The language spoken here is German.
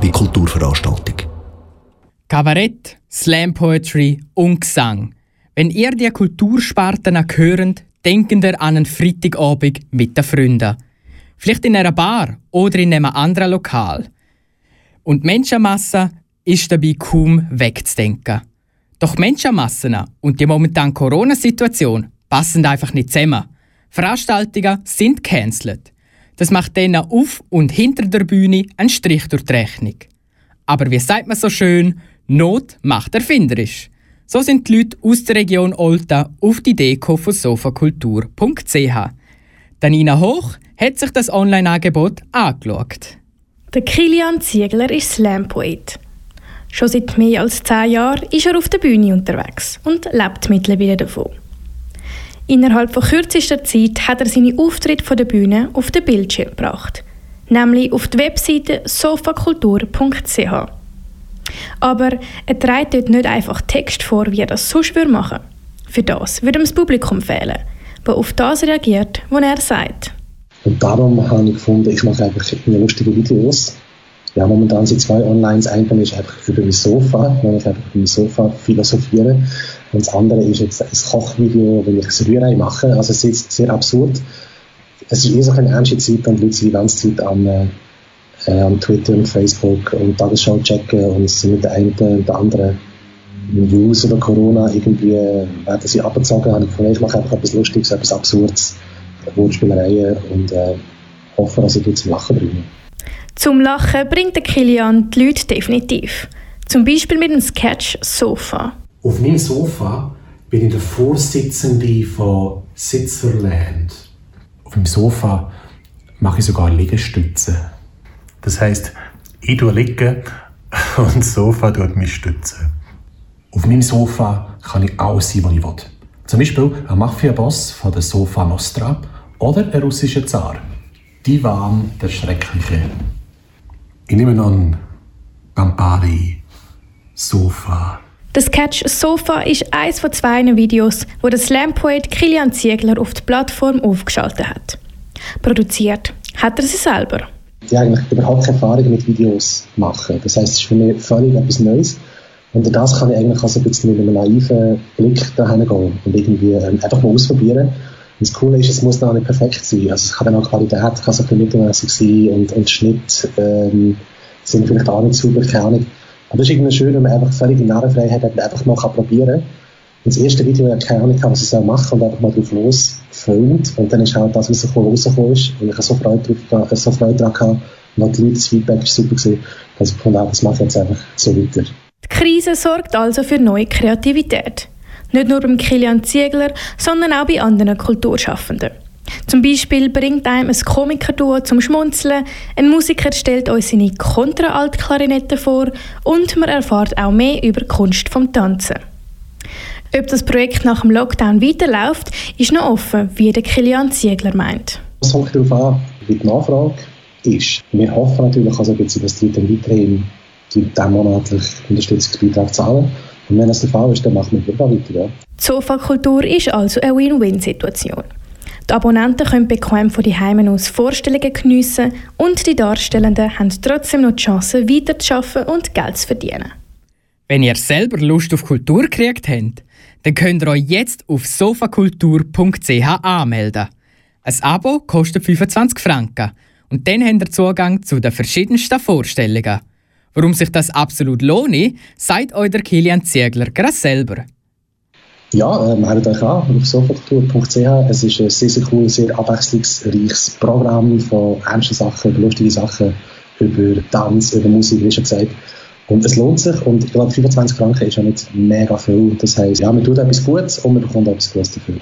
wie Kulturveranstaltung. Kabarett, Slam Poetry und Gesang. Wenn ihr die Kultursparten hört, denken ihr an einen Freitagabend mit den Freunden. Vielleicht in einer Bar oder in einem anderen Lokal. Und die Menschenmasse ist dabei kaum wegzudenken. Doch Menschenmassen und die momentane Corona-Situation passen einfach nicht zusammen. Veranstaltungen sind cancelled. Das macht denen auf und hinter der Bühne einen Strich durch die Rechnung. Aber wie sagt man so schön, Not macht erfinderisch. So sind die Leute aus der Region Olta auf die Idee von sofakultur.ch. Danina Hoch hat sich das Online-Angebot angeschaut. Der Kilian Ziegler ist Slam-Poet. Schon seit mehr als zehn Jahren ist er auf der Bühne unterwegs und lebt mittlerweile davon. Innerhalb von kürzester Zeit hat er seine Auftritte von der Bühne auf den Bildschirm gebracht, nämlich auf die Webseite sofakultur.ch. Aber er trägt dort nicht einfach Text vor, wie er das sonst machen würde. Für das würde ihm das Publikum fehlen, das auf das reagiert, was er sagt. Und darum habe ich gefunden, ich mache einfach lustige Videos. Ja, momentan sind zwei online. Das eine ist einfach über mein Sofa, wo ich einfach über mein Sofa philosophiere. Und das andere ist jetzt ein Kochvideo, wo ich ein Rührei mache. Also es ist sehr absurd. Es ist eher so eine ernste Zeit und die Leute sind die ganze Zeit am, äh, am Twitter und Facebook und Tagesschau checken und sind mit der einen und der anderen News über Corona irgendwie äh, werden sie abgezogen. Habe ich gefunden, ich mache einfach etwas Lustiges, etwas Absurdes, Wortspielereien und äh, hoffe, dass ich die zum Lachen bringe. Zum Lachen bringt der Kilian die Leute definitiv. Zum Beispiel mit dem Sketch Sofa. Auf meinem Sofa bin ich der Vorsitzende von Sitzerland. Auf dem Sofa mache ich sogar Liegestütze. Das heißt, ich tue liegen und das Sofa tut mich stützen. Auf meinem Sofa kann ich alles sein, was ich will. Zum Beispiel ein Mafia-Boss von der Sofa Nostra oder ein russischer Zar. Divan der Schreckliche. Ich nehme an Campari, Sofa, der Sketch Sofa ist eines von zwei Videos, wo der Slam-Poet Kilian Ziegler auf die Plattform aufgeschaltet hat. Produziert hat er sie selber. Ich habe eigentlich überhaupt keine Erfahrung mit Videos machen. Das heißt, es ist für mich völlig etwas Neues. Und das kann ich eigentlich also ein bisschen mit einem naiven Blick dahin gehen und irgendwie ähm, einfach mal ausprobieren. Und das Coole ist, es muss dann auch nicht perfekt sein. Also es kann dann auch Qualität, kann so ein mittelmäßig sein und, und Schnitt ähm, sind vielleicht auch nicht super, keine Ahnung. Aber es ist irgendwie schön, wenn man einfach völlige Narrenfreiheit hat und einfach mal probieren kann. Und das erste Video, ich keine Ahnung, was ich soll machen und einfach mal drauf los gefilmt. Und dann ist halt das, was rausgekommen ist. Und ich habe so Freude, drauf, so Freude daran gehabt. Und die Leute, das Feedback war super gewesen. dass ich gefunden habe, das mache ich jetzt einfach so weiter. Die Krise sorgt also für neue Kreativität. Nicht nur beim Kilian Ziegler, sondern auch bei anderen Kulturschaffenden. Zum Beispiel bringt einem ein Komikerduo zum Schmunzeln, ein Musiker stellt uns seine Kontra-Alt-Klarinette vor und man erfährt auch mehr über die Kunst vom Tanzen. Ob das Projekt nach dem Lockdown weiterläuft, ist noch offen, wie der Kilian Ziegler meint. Es kommt darauf an, wie die Nachfrage ist. Wir hoffen natürlich, also, dass die dann weiterhin diesen monatlichen Unterstützungsbeitrag zahlen. Und wenn das der Fall ist, dann machen wir weiter. Ja. Die Sofa-Kultur ist also eine Win-Win-Situation. Die Abonnenten können bequem von die Heimen aus Vorstellungen geniessen und die Darstellenden haben trotzdem noch die Chance, weiterzuarbeiten und Geld zu verdienen. Wenn ihr selber Lust auf Kultur gekriegt habt, dann könnt ihr euch jetzt auf sofakultur.ch anmelden. Ein Abo kostet 25 Franken und dann habt ihr Zugang zu den verschiedensten Vorstellungen. Warum sich das absolut lohnt, sagt euch der Kilian Ziegler gerade selber. Ja, äh, meldet euch an auf sofakultur.ch. Es ist ein sehr, sehr cooles, sehr abwechslungsreiches Programm von ernsten Sachen, über lustige Sachen, über Tanz, über Musik, wie schon gesagt. Und es lohnt sich und ich glaube 25 Franken ist ja nicht mega viel. Das heisst, ja, man tut etwas Gutes und man bekommt etwas Gutes dafür.